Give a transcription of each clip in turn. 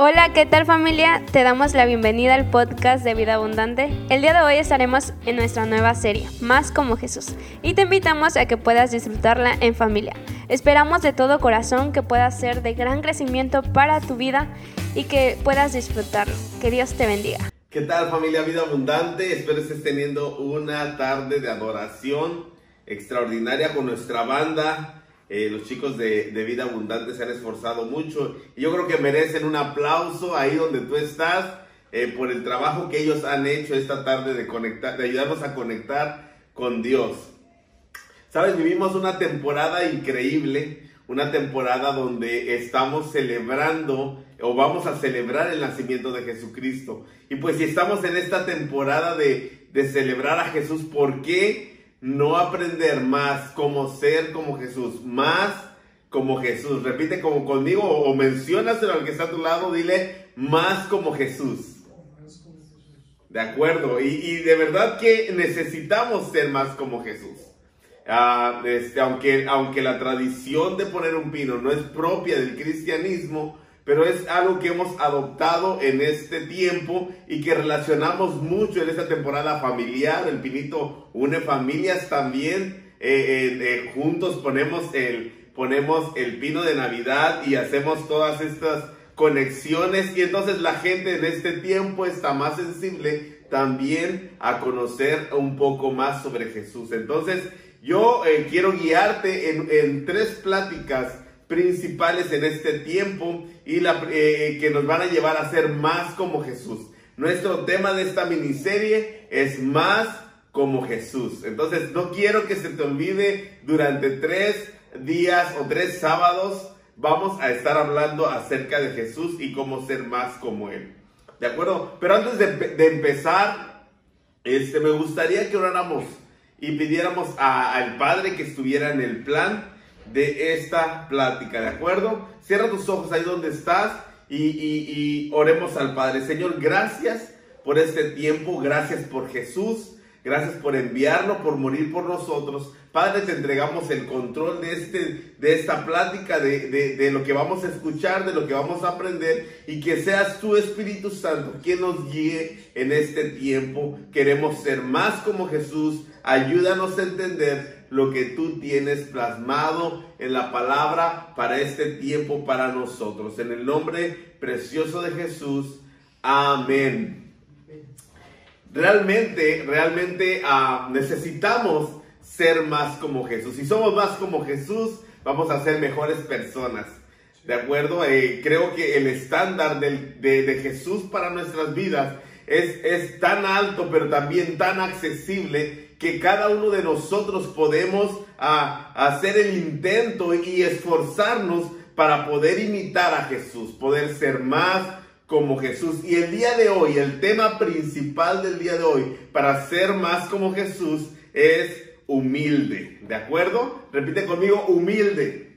Hola, ¿qué tal familia? Te damos la bienvenida al podcast de Vida Abundante. El día de hoy estaremos en nuestra nueva serie, Más como Jesús, y te invitamos a que puedas disfrutarla en familia. Esperamos de todo corazón que pueda ser de gran crecimiento para tu vida y que puedas disfrutarlo. Que Dios te bendiga. ¿Qué tal familia Vida Abundante? Espero estés teniendo una tarde de adoración extraordinaria con nuestra banda. Eh, los chicos de, Vida Abundante se han esforzado mucho y yo creo que merecen un aplauso ahí donde tú estás eh, por el trabajo que ellos han hecho esta tarde de conectar, de ayudarnos a conectar con Dios. Sabes, vivimos una temporada increíble, una temporada donde estamos celebrando o vamos a celebrar el nacimiento de Jesucristo. Y pues si estamos en esta temporada de, de celebrar a Jesús, ¿por qué? No aprender más cómo ser como Jesús, más como Jesús. Repite como conmigo o, mencionaselo al que está a tu lado, dile más como Jesús. De acuerdo, y, de verdad que necesitamos ser más como Jesús. Ah, este, aunque, aunque la tradición de poner un pino no es propia del cristianismo, pero es algo que hemos adoptado en este tiempo y que relacionamos mucho en esta temporada familiar. El pinito une familias también. Eh, eh, eh, juntos ponemos el, ponemos el pino de Navidad y hacemos todas estas conexiones y entonces la gente en este tiempo está más sensible también a conocer un poco más sobre Jesús. Entonces yo quiero guiarte en tres pláticas principales en este tiempo y la, eh, que nos van a llevar a ser más como Jesús. Nuestro tema de esta miniserie es más como Jesús. Entonces no quiero que se te olvide durante tres días o tres sábados vamos a estar hablando acerca de Jesús y cómo ser más como Él. ¿De acuerdo? Pero antes de, empezar, este, me gustaría que oráramos y pidiéramos al Padre que estuviera en el plan de esta plática, ¿de acuerdo? Cierra tus ojos ahí donde estás y, oremos al Padre. Señor, gracias por este tiempo, gracias por Jesús, gracias por enviarlo, por morir por nosotros. Padre, te entregamos el control de, este, de esta plática, de, de, lo que vamos a escuchar, de lo que vamos a aprender, y que seas tu Espíritu Santo quien nos guíe en este tiempo. Queremos ser más como Jesús. Ayúdanos a entender lo que tú tienes plasmado en la palabra para este tiempo para nosotros. En el nombre precioso de Jesús. Amén. Realmente, realmente ah, necesitamos ser más como Jesús. Si somos más como Jesús, vamos a ser mejores personas. ¿De acuerdo? Eh, creo que el estándar de, de, Jesús para nuestras vidas es, es tan alto, pero también tan accesible que cada uno de nosotros podemos ah, hacer el intento y esforzarnos para poder imitar a Jesús, poder ser más como Jesús. Y el día de hoy, el tema principal del día de hoy, para ser más como Jesús, es humilde. ¿De acuerdo? Repite conmigo, humilde.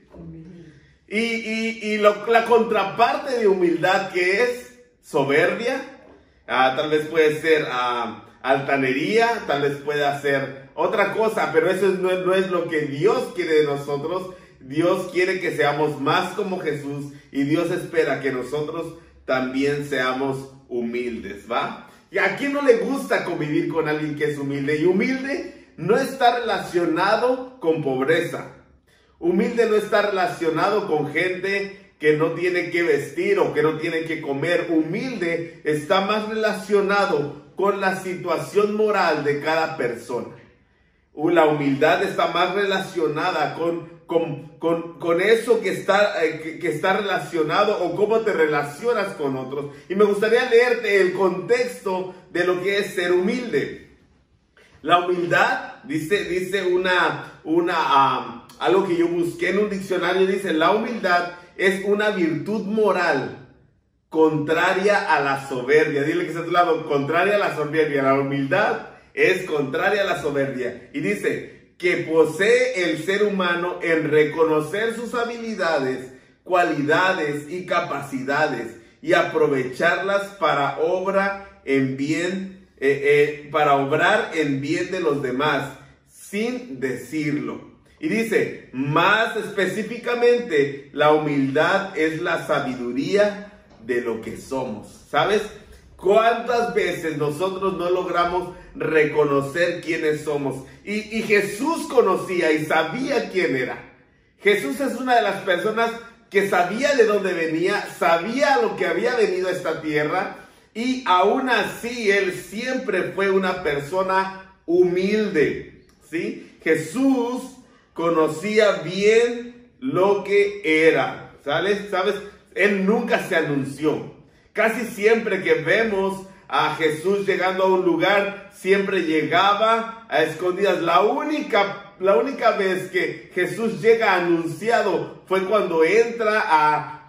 Y, la contraparte de humildad que es soberbia, ah, tal vez puede ser... Ah, altanería, tal vez pueda ser otra cosa, pero eso no, no es lo que Dios quiere de nosotros. Dios quiere que seamos más como Jesús y Dios espera que nosotros también seamos humildes, ¿va? ¿Y a quién no le gusta convivir con alguien que es humilde? Y humilde no está relacionado con pobreza. Humilde no está relacionado con gente que no tiene que vestir o que no tiene que comer. Humilde está más relacionado con la situación moral de cada persona. La humildad está más relacionada con, con, con, eso que está, eh, que, está relacionado o cómo te relacionas con otros. Y me gustaría leerte el contexto de lo que es ser humilde. La humildad, dice, dice una, una, algo que yo busqué en un diccionario, dice, la humildad es una virtud moral contraria a la soberbia. Dile que está a tu lado, contraria a la soberbia. La humildad es contraria a la soberbia. Y dice que posee el ser humano en reconocer sus habilidades, cualidades y capacidades y aprovecharlas para obra en bien, eh, eh, para obrar en bien de los demás, sin decirlo. Y dice, más específicamente, la humildad es la sabiduría de lo que somos. ¿Sabes? ¿Cuántas veces nosotros no logramos reconocer quiénes somos? Y, Jesús conocía y sabía quién era. Jesús es una de las personas que sabía de dónde venía, sabía lo que había venido a esta tierra y aún así él siempre fue una persona humilde. ¿Sí? Jesús conocía bien lo que era. ¿Sabes? ¿Sabes? Él nunca se anunció. Casi siempre que vemos a Jesús llegando a un lugar, siempre llegaba a escondidas. La única, la única vez que Jesús llega anunciado fue cuando entra a,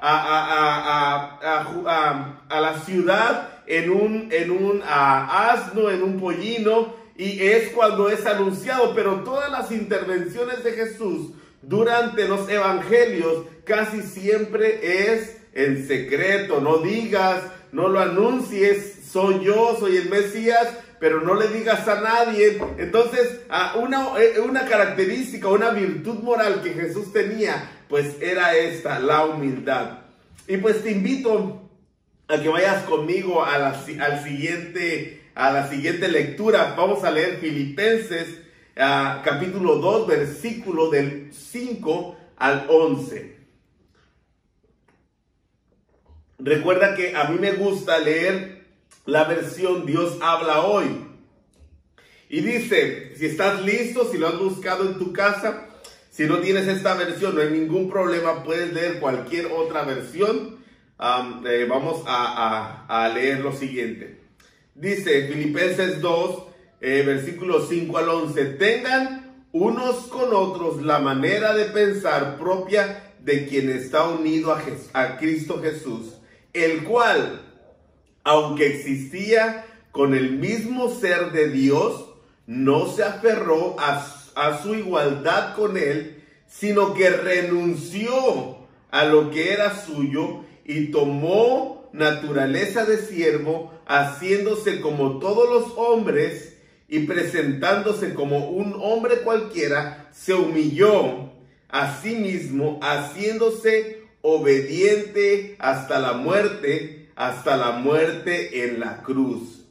a, la ciudad en un, en un asno, en un pollino, y es cuando es anunciado. Pero todas las intervenciones de Jesús durante los evangelios casi siempre es en secreto, no digas, no lo anuncies, soy yo, soy el Mesías, pero no le digas a nadie. Entonces, una, eh, una característica, una virtud moral que Jesús tenía, pues era esta, la humildad. Y pues te invito a que vayas conmigo a al siguiente, a la siguiente lectura. Vamos a leer Filipenses capítulo 2, versículo del 5 al 11. Recuerda que a mí me gusta leer la versión Dios habla hoy. Y dice, si estás listo, si lo has buscado en tu casa, si no tienes esta versión, no hay ningún problema, puedes leer cualquier otra versión. Eh, vamos a, leer lo siguiente. Dice Filipenses 2, eh, versículos 5 al 11, tengan unos con otros la manera de pensar propia de quien está unido a Cristo Jesús el cual, aunque existía con el mismo ser de Dios, no se aferró a, su igualdad con él, sino que renunció a lo que era suyo y tomó naturaleza de siervo, haciéndose como todos los hombres y presentándose como un hombre cualquiera, se humilló a sí mismo, haciéndose obediente hasta la muerte, hasta la muerte en la cruz.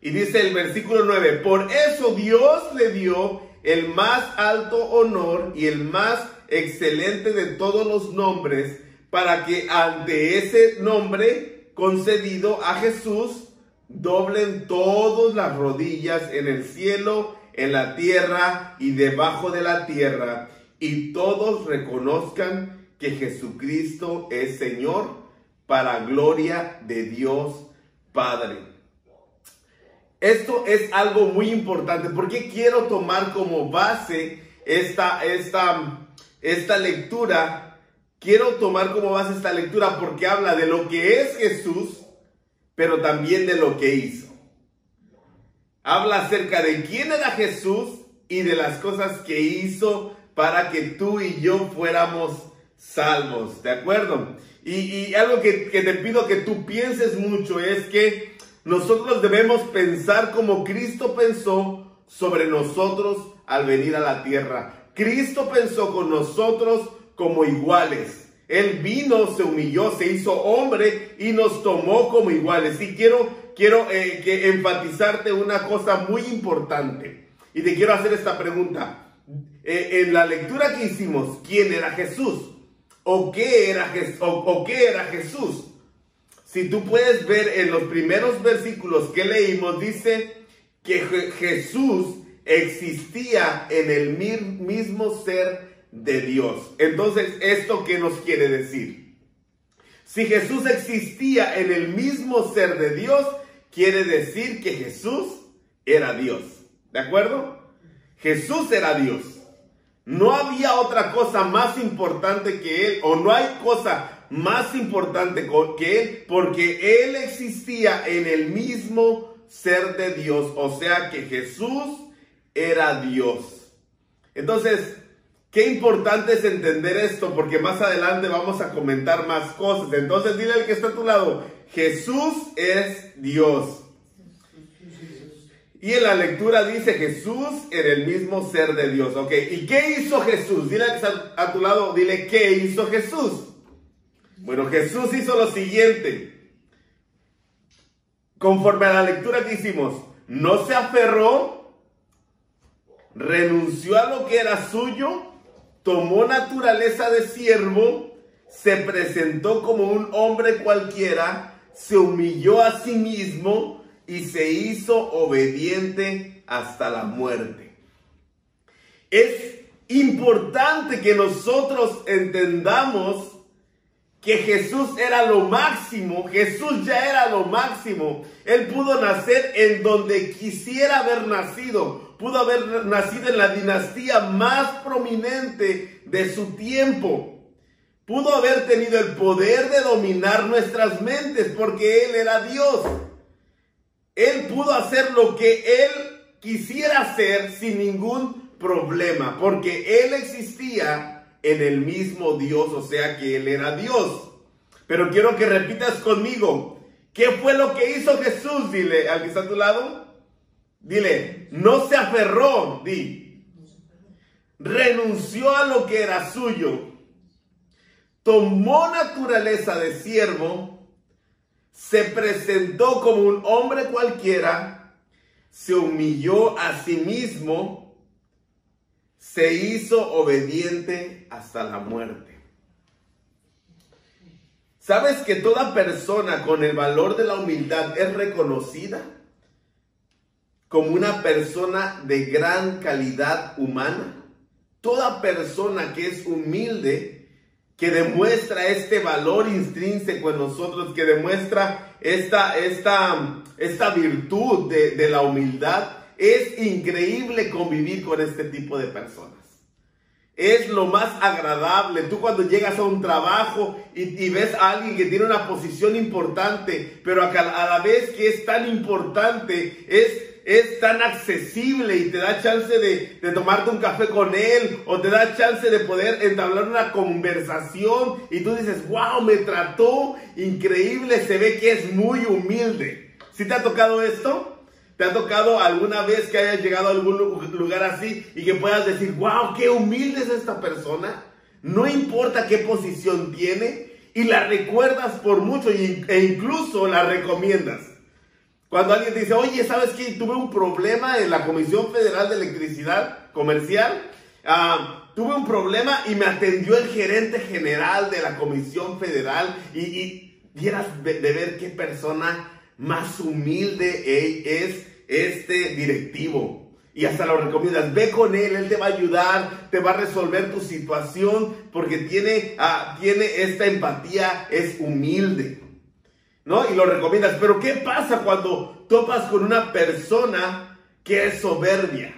Y dice el versículo 9, por eso Dios le dio el más alto honor y el más excelente de todos los nombres, para que ante ese nombre concedido a Jesús, doblen todas las rodillas en el cielo, en la tierra y debajo de la tierra, y todos reconozcan que Jesucristo es Señor para gloria de Dios Padre. Esto es algo muy importante porque quiero tomar como base esta, esta, esta lectura. Quiero tomar como base esta lectura porque habla de lo que es Jesús, pero también de lo que hizo. Habla acerca de quién era Jesús y de las cosas que hizo para que tú y yo fuéramos salvos, ¿de acuerdo? Y, algo que, que te pido que tú pienses mucho es que nosotros debemos pensar como Cristo pensó sobre nosotros al venir a la tierra. Cristo pensó con nosotros como iguales. Él vino, se humilló, se hizo hombre y nos tomó como iguales. Y quiero, quiero eh, que enfatizarte una cosa muy importante. Y te quiero hacer esta pregunta. Eh, en la lectura que hicimos, ¿quién era Jesús? o qué era, o, qué era Jesús. Si tú puedes ver en los primeros versículos que leímos, dice que Jesús existía en el mismo ser de Dios. Entonces, ¿esto qué nos quiere decir? Si Jesús existía en el mismo ser de Dios, quiere decir que Jesús era Dios. ¿De acuerdo? Jesús era Dios. No había otra cosa más importante que Él, o no hay cosa más importante que Él, porque Él existía en el mismo ser de Dios, o sea que Jesús era Dios. Entonces, qué importante es entender esto, porque más adelante vamos a comentar más cosas. Entonces, dile al que está a tu lado, Jesús es Dios. Y en la lectura dice Jesús en el mismo ser de Dios. Ok, ¿y qué hizo Jesús? Dile a tu lado, dile, ¿qué hizo Jesús? Bueno, Jesús hizo lo siguiente. conforme a la lectura que hicimos, no se aferró, renunció a lo que era suyo, tomó naturaleza de siervo, se presentó como un hombre cualquiera, se humilló a sí mismo y se hizo obediente hasta la muerte. Es importante que nosotros entendamos que Jesús era lo máximo, Jesús ya era lo máximo. Él pudo nacer en donde quisiera haber nacido, pudo haber nacido en la dinastía más prominente de su tiempo. Pudo haber tenido el poder de dominar nuestras mentes porque Él era Dios. Él pudo hacer lo que Él quisiera hacer sin ningún problema porque Él existía en el mismo Dios, o sea que Él era Dios. Pero quiero que repitas conmigo, ¿qué fue lo que hizo Jesús? Dile al que está a tu lado. Dile, no se aferró, di. Renunció a lo que era suyo. Tomó naturaleza de siervo. Se presentó como un hombre cualquiera. Se humilló a sí mismo se hizo obediente hasta la muerte. ¿Sabes que toda persona con el valor de la humildad es reconocida como una persona de gran calidad humana? Toda persona que es humilde, que demuestra este valor intrínseco en nosotros, que demuestra esta, esta, esta virtud de, de la humildad, es increíble convivir con este tipo de personas. Es lo más agradable. Tú cuando llegas a un trabajo y, ves a alguien que tiene una posición importante, pero a, la vez que es tan importante, es, es tan accesible y te da chance de, tomarte un café con él o te da chance de poder entablar una conversación y tú dices, wow, me trató increíble, se ve que es muy humilde. ¿Sí te ha tocado esto? ¿Te ha tocado alguna vez que hayas llegado a algún lugar así y que puedas decir, wow, qué humilde es esta persona? No importa qué posición tiene y la recuerdas por mucho e incluso la recomiendas. Cuando alguien te dice, oye, ¿sabes qué? Tuve un problema en la Comisión Federal de Electricidad Comercial. Ah, tuve un problema y me atendió el gerente general de la Comisión Federal y, y vieras de ver qué persona más humilde es este directivo. Y hasta lo recomiendas, ve con él, él te va a ayudar, te va a resolver tu situación, porque tiene, ah, tiene esta empatía, es humilde. ¿No? Y lo recomiendas. Pero ¿qué pasa cuando topas con una persona que es soberbia?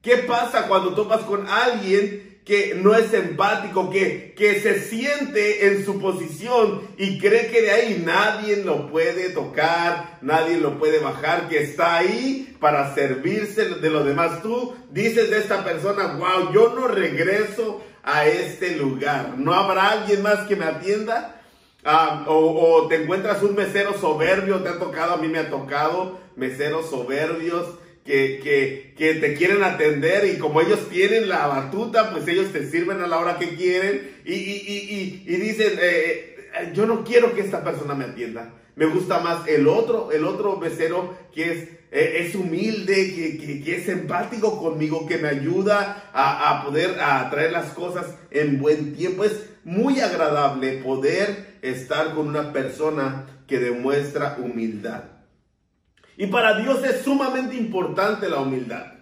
¿Qué pasa cuando topas con alguien que no es empático, que, que se siente en su posición y cree que de ahí nadie lo puede tocar, nadie lo puede bajar, que está ahí para servirse de los demás. Tú dices de esta persona, wow, yo no regreso a este lugar. ¿No habrá alguien más que me atienda? Ah, o, te encuentras un mesero soberbio, te ha tocado, a mí me ha tocado meseros soberbios que, que, te quieren atender y como ellos tienen la batuta, pues ellos te sirven a la hora que quieren y, y, y, dicen, eh, eh, yo no quiero que esta persona me atienda. Me gusta más el otro, el otro becero que es, eh, es humilde, que, que, es empático conmigo, que me ayuda a, a poder a traer las cosas en buen tiempo. Es muy agradable poder estar con una persona que demuestra humildad. Y para Dios es sumamente importante la humildad.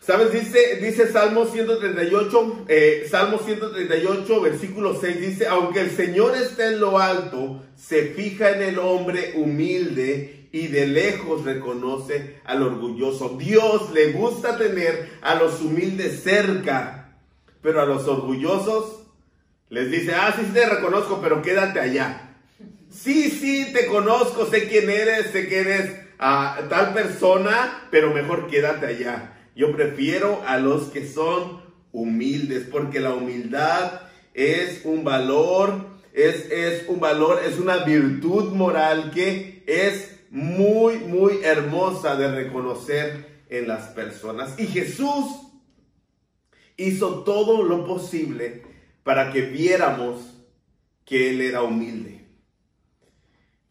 ¿Sabes? Dice, dice Salmo 138, eh, Salmo 138, versículo 6, dice, aunque el Señor esté en lo alto, se fija en el hombre humilde y de lejos reconoce al orgulloso. Dios le gusta tener a los humildes cerca, pero a los orgullosos les dice, ah, sí, te reconozco, pero quédate allá. Sí, sí, te conozco, sé quién eres, sé que eres a ah, tal persona, pero mejor quédate allá. Yo prefiero a los que son humildes, porque la humildad es un valor, es, es un valor, es una virtud moral que es muy, muy hermosa de reconocer en las personas. Y Jesús hizo todo lo posible para que viéramos que Él era humilde.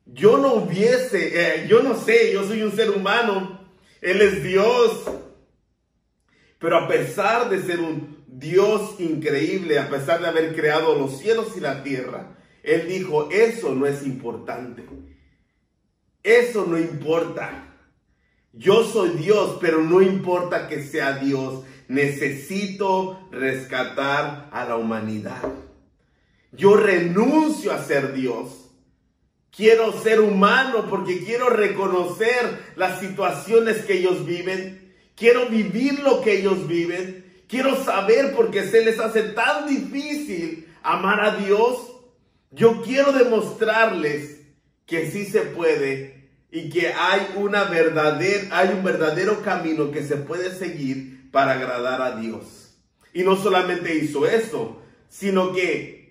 yo no hubiese, eh, yo no sé, yo soy un ser humano, Él es Dios. Pero a pesar de ser un Dios increíble, a pesar de haber creado los cielos y la tierra, Él dijo, eso no es importante. Eso no importa. Yo soy Dios, pero no importa que sea Dios. Necesito rescatar a la humanidad. Yo renuncio a ser Dios. Quiero ser humano porque quiero reconocer las situaciones que ellos viven. Quiero vivir lo que ellos viven. Quiero saber por qué se les hace tan difícil amar a Dios. Yo quiero demostrarles que sí se puede y que hay una hay un verdadero camino que se puede seguir para agradar a Dios. Y no solamente hizo eso, sino que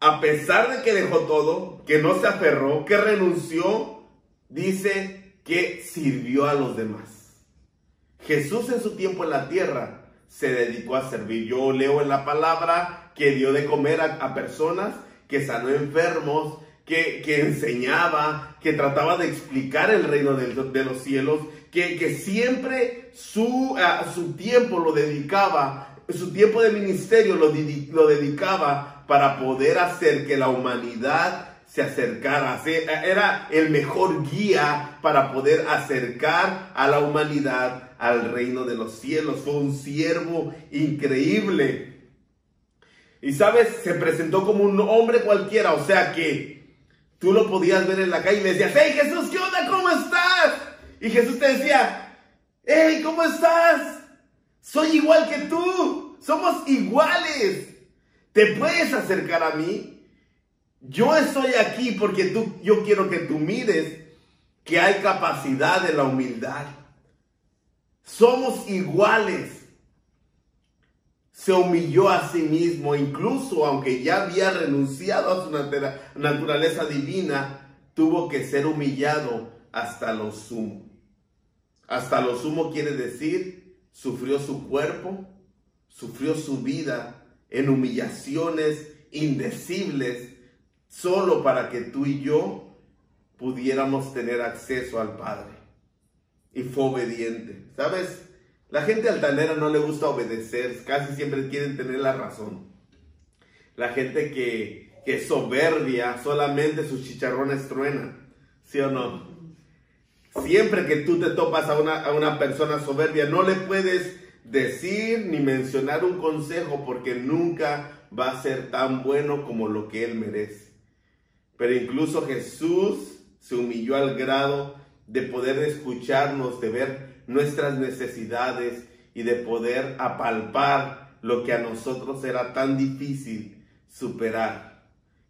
a pesar de que dejó todo, que no se aferró, que renunció, dice que sirvió a los demás. Jesús en su tiempo en la tierra se dedicó a servir. Yo leo en la palabra que dio de comer a, personas, que sanó enfermos, que, enseñaba, que trataba de explicar el reino de, los cielos, que, siempre su, su, tiempo lo dedicaba, su tiempo de ministerio lo, lo dedicaba para poder hacer que la humanidad se acercara, era el mejor guía para poder acercar a la humanidad al reino de los cielos. Fue un siervo increíble. Y sabes, se presentó como un hombre cualquiera, o sea que Tú lo podías ver en la calle y le decías, hey Jesús, ¿qué onda? ¿Cómo estás? Y Jesús te decía, hey, ¿cómo estás? Soy igual que tú. Somos iguales. ¿Te puedes acercar a mí? Yo estoy aquí porque tú, yo quiero que tú mires que hay capacidad de la humildad. Somos iguales se humilló a sí mismo, incluso aunque ya había renunciado a su naturaleza divina, tuvo que ser humillado hasta lo sumo. Hasta lo sumo quiere decir, sufrió su cuerpo, sufrió su vida en humillaciones indecibles, solo para que tú y yo pudiéramos tener acceso al Padre. Y fue obediente. ¿Sabes? La gente altanera no le gusta obedecer, casi siempre quieren tener la razón. La gente que, es soberbia, solamente sus chicharrones truenan, ¿sí o no? Siempre que tú te topas a una, a una persona soberbia, no le puedes decir ni mencionar un consejo porque nunca va a ser tan bueno como lo que él merece. Pero incluso Jesús se humilló al grado de poder escucharnos, de ver nuestras necesidades y de poder apalpar lo que a nosotros era tan difícil superar,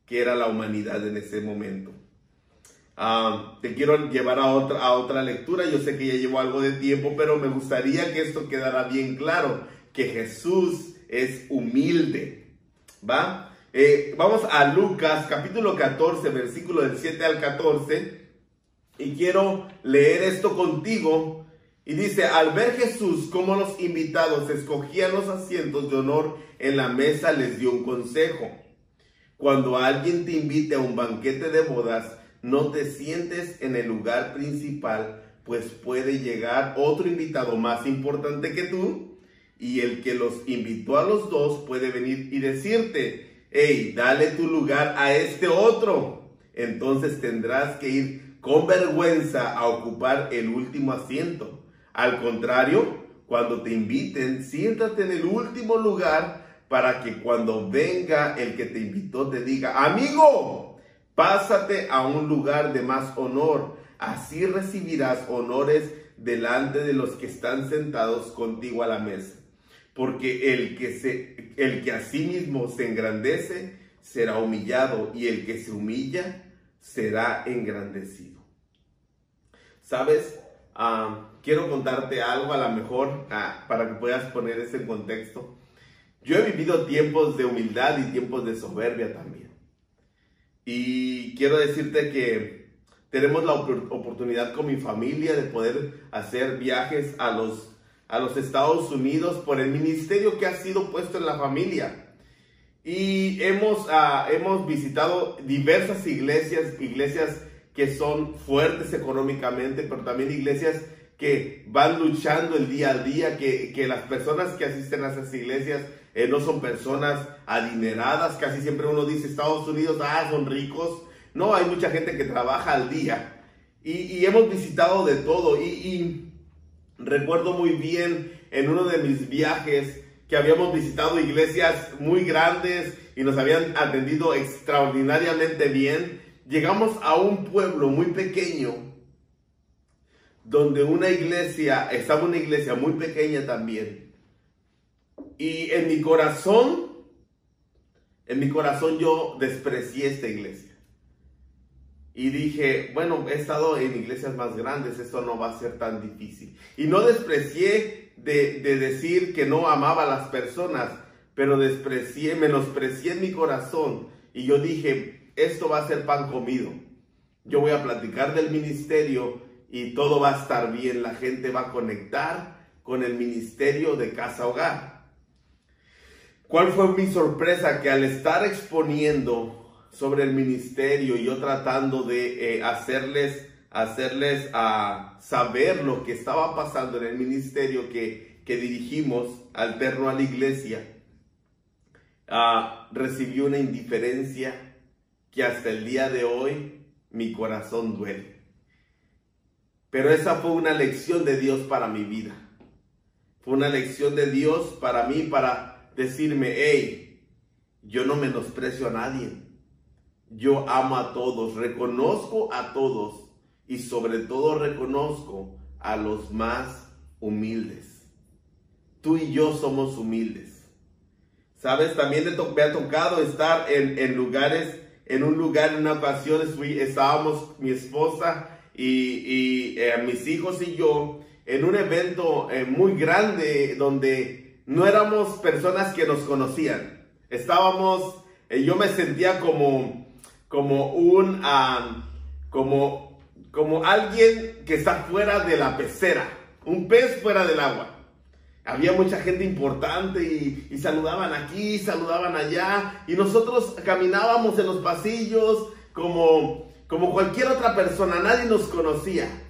que era la humanidad en ese momento. Te quiero llevar a otra, a otra lectura, yo sé que ya llevo algo de tiempo, pero me gustaría que esto quedara bien claro, que Jesús es humilde, ¿va? Eh, vamos a Lucas capítulo 14, versículo del 7 al 14, y quiero leer esto contigo y dice, al ver Jesús cómo los invitados escogían los asientos de honor en la mesa, les dio un consejo. Cuando alguien te invite a un banquete de bodas, no te sientes en el lugar principal, pues puede llegar otro invitado más importante que tú, y el que los invitó a los dos puede venir y decirte, hey, dale tu lugar a este otro. Entonces tendrás que ir con vergüenza a ocupar el último asiento. Al contrario, cuando te inviten, siéntate en el último lugar para que cuando venga el que te invitó te diga, amigo, pásate a un lugar de más honor. Así recibirás honores delante de los que están sentados contigo a la mesa. Porque el que, se, el que a sí mismo se engrandece será humillado y el que se humilla será engrandecido. ¿Sabes? Ah, quiero contarte algo a lo mejor ah, para que puedas poner eso en contexto. Yo he vivido tiempos de humildad y tiempos de soberbia también. Y quiero decirte que tenemos la oportunidad con mi familia de poder hacer viajes a los, a los Estados Unidos por el ministerio que ha sido puesto en la familia. Y hemos, ah, hemos visitado diversas iglesias, iglesias que son fuertes económicamente, pero también iglesias que van luchando el día a día, que, que las personas que asisten a esas iglesias eh, no son personas adineradas, casi siempre uno dice Estados Unidos, ah, son ricos. No, hay mucha gente que trabaja al día. Y, hemos visitado de todo. Y, y, recuerdo muy bien en uno de mis viajes que habíamos visitado iglesias muy grandes y nos habían atendido extraordinariamente bien. Llegamos a un pueblo muy pequeño donde una iglesia, estaba una iglesia muy pequeña también y en mi corazón, en mi corazón yo desprecié esta iglesia. Y dije, bueno, he estado en iglesias más grandes, esto no va a ser tan difícil. Y no desprecié de, decir que no amaba a las personas, pero desprecié, menosprecié en mi corazón. Y yo dije, esto va a ser pan comido. Yo voy a platicar del ministerio y todo va a estar bien. La gente va a conectar con el ministerio de casa hogar. ¿Cuál fue mi sorpresa? Que al estar exponiendo sobre el ministerio y yo tratando de eh, hacerles, hacerles a saber lo que estaba pasando en el ministerio que, que dirigimos alterno a la iglesia, uh, recibí una indiferencia que hasta el día de hoy mi corazón duele. Pero esa fue una lección de Dios para mi vida. Fue una lección de Dios para mí, para decirme, hey, yo no menosprecio a nadie. Yo amo a todos, reconozco a todos y sobre todo reconozco a los más humildes. Tú y yo somos humildes. Sabes, también me ha tocado estar en, lugares, en un lugar, en una ocasión estábamos mi esposa y, eh, mis hijos y yo en un evento eh, muy grande donde no éramos personas que nos conocían. Estábamos, eh, yo me sentía como, como un, como, como alguien que está fuera de la pecera, un pez fuera del agua. Había mucha gente importante y, y saludaban aquí, saludaban allá, y nosotros caminábamos en los pasillos como, como cualquier otra persona, nadie nos conocía.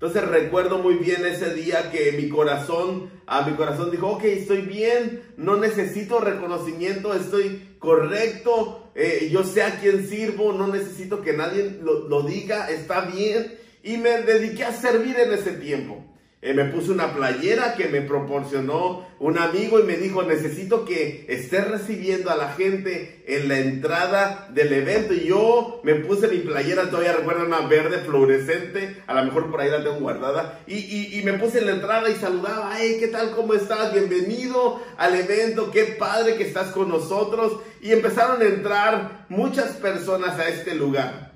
Entonces recuerdo muy bien ese día que mi corazón, a mi corazón dijo, ok, estoy bien, no necesito reconocimiento, estoy correcto, eh, yo sé a quién sirvo, no necesito que nadie lo, lo diga, está bien. Y me dediqué a servir en ese tiempo. Eh, me puse una playera que me proporcionó un amigo y me dijo, necesito que estés recibiendo a la gente en la entrada del evento. Y yo me puse mi playera, todavía recuerdo una verde fluorescente, a lo mejor por ahí la tengo guardada. Y, y me puse en la entrada y saludaba, hey, ¿qué tal? ¿Cómo estás? Bienvenido al evento, qué padre que estás con nosotros. Y empezaron a entrar muchas personas a este lugar.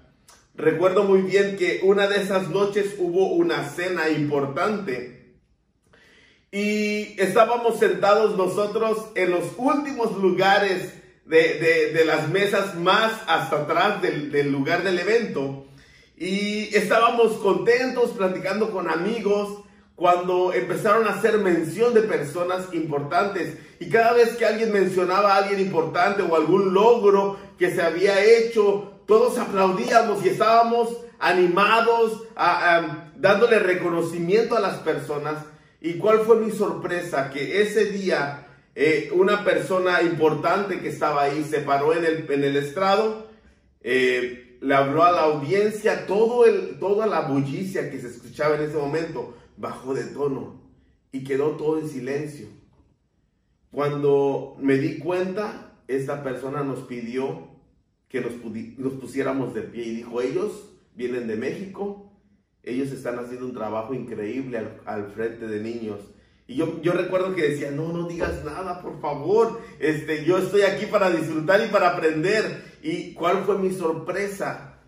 Recuerdo muy bien que una de esas noches hubo una cena importante y estábamos sentados nosotros en los últimos lugares de, las mesas más hasta atrás del, del lugar del evento y estábamos contentos platicando con amigos cuando empezaron a hacer mención de personas importantes. Y cada vez que alguien mencionaba a alguien importante o algún logro que se había hecho, todos aplaudíamos y estábamos animados, dándole reconocimiento a las personas. ¿Y cuál fue mi sorpresa? Que ese día eh, una persona importante que estaba ahí se paró en el, en el estrado, eh, le habló a la audiencia, todo el, toda la bullicia que se escuchaba en ese momento bajó de tono y quedó todo en silencio. Cuando me di cuenta, esta persona nos pidió que nos, pusiéramos de pie y dijo, ellos vienen de México, ellos están haciendo un trabajo increíble al, frente de niños. Y yo, yo recuerdo que decía, no, no digas nada, por favor. Este, yo estoy aquí para disfrutar y para aprender. ¿Y cuál fue mi sorpresa?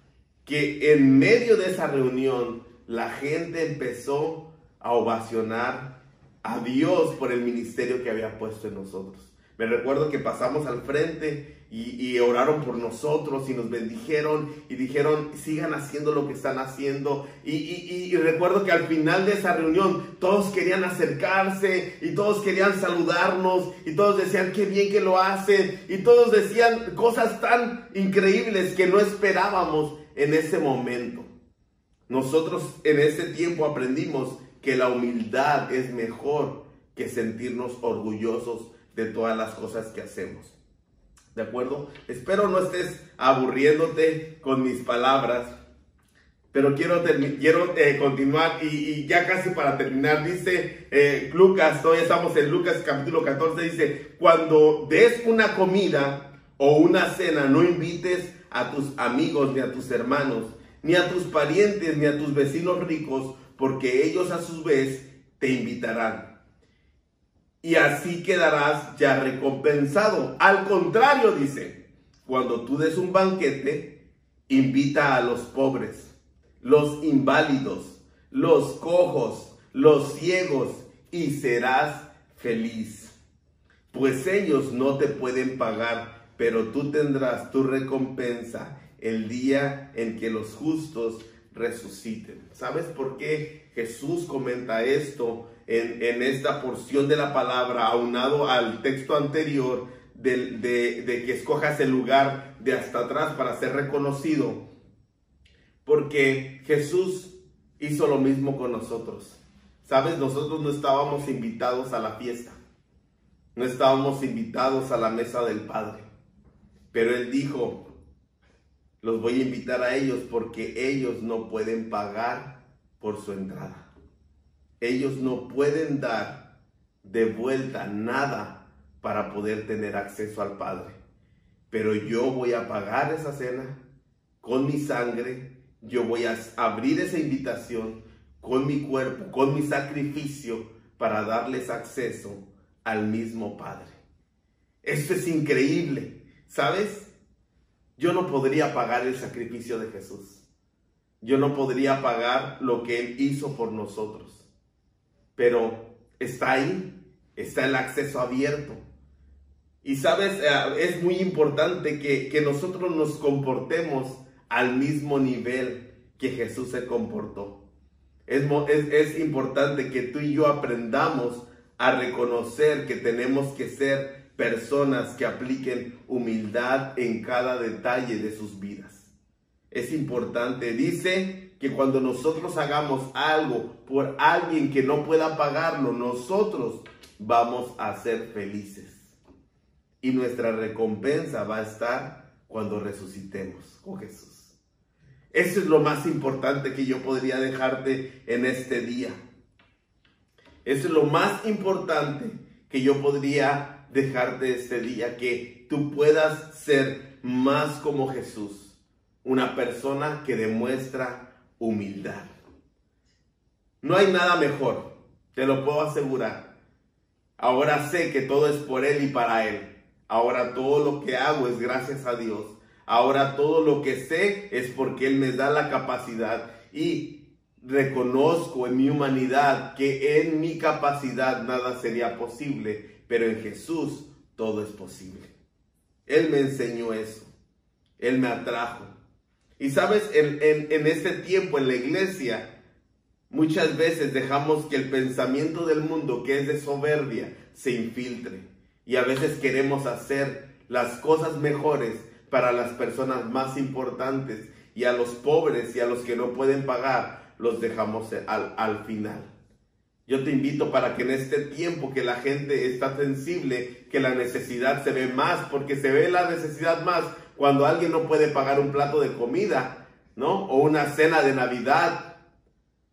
Que en medio de esa reunión la gente empezó a ovacionar a Dios por el ministerio que había puesto en nosotros. Me recuerdo que pasamos al frente y, oraron por nosotros y nos bendijeron y dijeron, sigan haciendo lo que están haciendo. Y, recuerdo que al final de esa reunión todos querían acercarse y todos querían saludarnos y todos decían, qué bien que lo hacen. Y todos decían cosas tan increíbles que no esperábamos en ese momento. Nosotros en ese tiempo aprendimos que la humildad es mejor que sentirnos orgullosos de todas las cosas que hacemos. ¿De acuerdo? Espero no estés aburriéndote con mis palabras, pero quiero, quiero eh, continuar y, ya casi para terminar, dice eh, Lucas, hoy estamos en Lucas capítulo 14, dice, cuando des una comida o una cena, no invites a tus amigos ni a tus hermanos, ni a tus parientes, ni a tus vecinos ricos, porque ellos a su vez te invitarán. Y así quedarás ya recompensado. Al contrario, dice, cuando tú des un banquete, invita a los pobres, los inválidos, los cojos, los ciegos, y serás feliz. Pues ellos no te pueden pagar, pero tú tendrás tu recompensa el día en que los justos resuciten. ¿Sabes por qué Jesús comenta esto en, esta porción de la palabra, aunado al texto anterior de, de que escojas el lugar de hasta atrás para ser reconocido? Porque Jesús hizo lo mismo con nosotros. ¿Sabes? Nosotros no estábamos invitados a la fiesta. No estábamos invitados a la mesa del Padre. Pero Él dijo, los voy a invitar a ellos porque ellos no pueden pagar por su entrada. Ellos no pueden dar de vuelta nada para poder tener acceso al Padre. Pero yo voy a pagar esa cena con mi sangre, yo voy a abrir esa invitación con mi cuerpo, con mi sacrificio, para darles acceso al mismo Padre. Esto es increíble, ¿sabes? Yo no podría pagar el sacrificio de Jesús. Yo no podría pagar lo que Él hizo por nosotros. Pero está ahí, está el acceso abierto. Y sabes, eh, es muy importante que, nosotros nos comportemos al mismo nivel que Jesús se comportó. Es, es, es importante que tú y yo aprendamos a reconocer que tenemos que ser personas que apliquen humildad en cada detalle de sus vidas. Es importante, dice que cuando nosotros hagamos algo por alguien que no pueda pagarlo, nosotros vamos a ser felices. Y nuestra recompensa va a estar cuando resucitemos con Jesús. Eso es lo más importante que yo podría dejarte en este día. Eso es lo más importante que yo podría dejarte este día, que tú puedas ser más como Jesús, una persona que demuestra humildad. No hay nada mejor, te lo puedo asegurar. Ahora sé que todo es por Él y para Él. Ahora todo lo que hago es gracias a Dios. Ahora todo lo que sé es porque Él me da la capacidad y reconozco en mi humanidad que en mi capacidad nada sería posible pero en Jesús todo es posible. Él me enseñó eso. Él me atrajo. Y sabes, en, en, este tiempo en la iglesia, muchas veces dejamos que el pensamiento del mundo, que es de soberbia, se infiltre. Y a veces queremos hacer las cosas mejores para las personas más importantes y a los pobres y a los que no pueden pagar los dejamos al, al final. Yo te invito para que en este tiempo que la gente está sensible, que la necesidad se ve más, porque se ve la necesidad más cuando alguien no puede pagar un plato de comida, ¿no? O una cena de Navidad.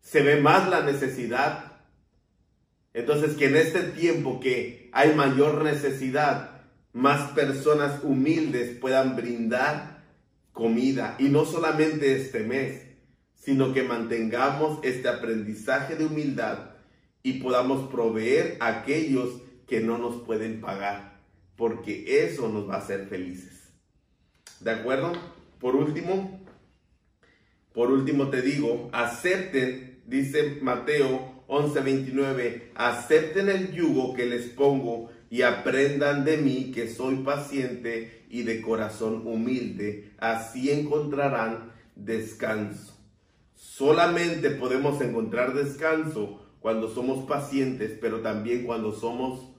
Se ve más la necesidad. Entonces, que en este tiempo que hay mayor necesidad, más personas humildes puedan brindar comida. Y no solamente este mes, sino que mantengamos este aprendizaje de humildad y podamos proveer a aquellos que no nos pueden pagar, porque eso nos va a hacer felices. ¿De acuerdo? Por último, por último te digo, acepten, dice Mateo 11:29, acepten el yugo que les pongo y aprendan de mí que soy paciente y de corazón humilde, así encontrarán descanso. Solamente podemos encontrar descanso cuando somos pacientes, pero también cuando somos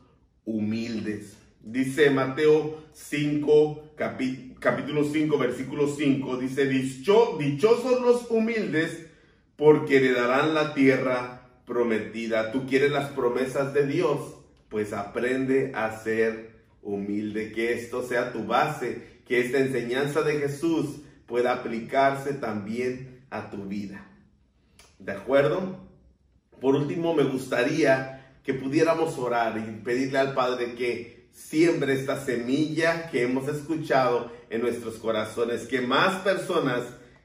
humildes. Dice Mateo 5, capítulo 5, versículo 5, dice, dichosos los humildes, porque heredarán la tierra prometida. Tú quieres las promesas de Dios, pues aprende a ser humilde, que esto sea tu base, que esta enseñanza de Jesús pueda aplicarse también a tu vida. ¿De acuerdo? Por último, me gustaría que pudiéramos orar y pedirle al Padre que siembre esta semilla que hemos escuchado en nuestros corazones, que más personas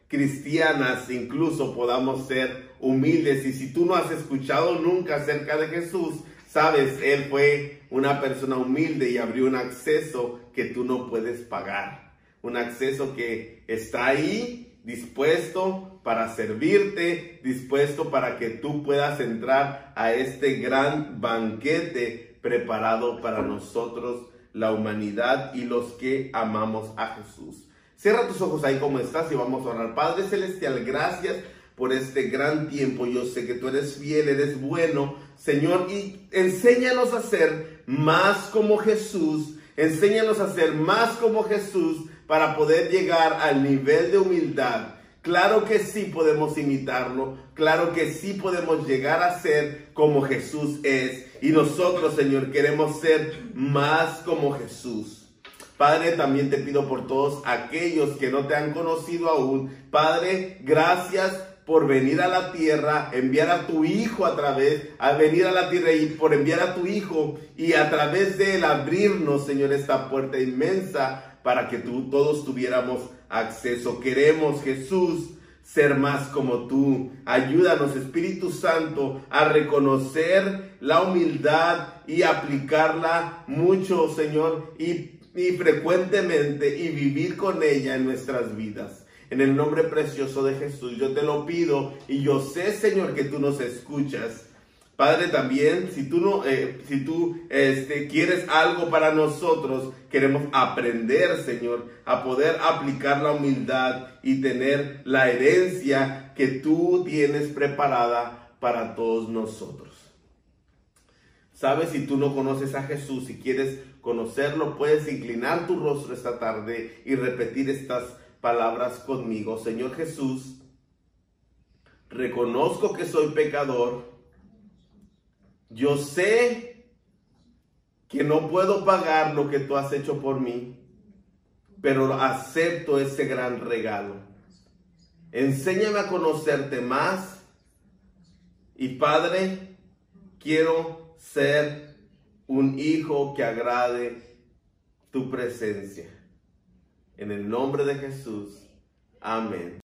cristianas incluso podamos ser humildes. Y si tú no has escuchado nunca acerca de Jesús, sabes, Él fue una persona humilde y abrió un acceso que tú no puedes pagar. Un acceso que está ahí dispuesto para servirte, dispuesto para que tú puedas entrar a este gran banquete preparado para nosotros, la humanidad y los que amamos a Jesús. Cierra tus ojos ahí como estás y vamos a orar. Padre Celestial, gracias por este gran tiempo. Yo sé que tú eres fiel, eres bueno, Señor, y enséñanos a ser más como Jesús. Enséñanos a ser más como Jesús para poder llegar al nivel de humildad. Claro que sí podemos imitarlo, claro que sí podemos llegar a ser como Jesús es. Y nosotros, Señor, queremos ser más como Jesús. Padre, también te pido por todos aquellos que no te han conocido aún. Padre, gracias por venir a la tierra, enviar a tu hijo a través, a venir a la tierra y por enviar a tu hijo y a través de él abrirnos, Señor, esta puerta inmensa para que tú, todos tuviéramos acceso. Queremos, Jesús, ser más como tú. Ayúdanos, Espíritu Santo, a reconocer la humildad y aplicarla mucho, Señor, y y frecuentemente y vivir con ella en nuestras vidas. En el nombre precioso de Jesús, yo te lo pido y yo sé, Señor, que tú nos escuchas. Padre, también, si tú no, eh, si tú este, quieres algo para nosotros, queremos aprender, Señor, a poder aplicar la humildad y tener la herencia que tú tienes preparada para todos nosotros. Sabes, si tú no conoces a Jesús, si quieres conocerlo, puedes inclinar tu rostro esta tarde y repetir estas palabras conmigo. Señor Jesús, reconozco que soy pecador. Yo sé que no puedo pagar lo que tú has hecho por mí, pero acepto ese gran regalo. Enséñame a conocerte más y Padre, quiero ser un hijo que agrade tu presencia. En el nombre de Jesús. Amén.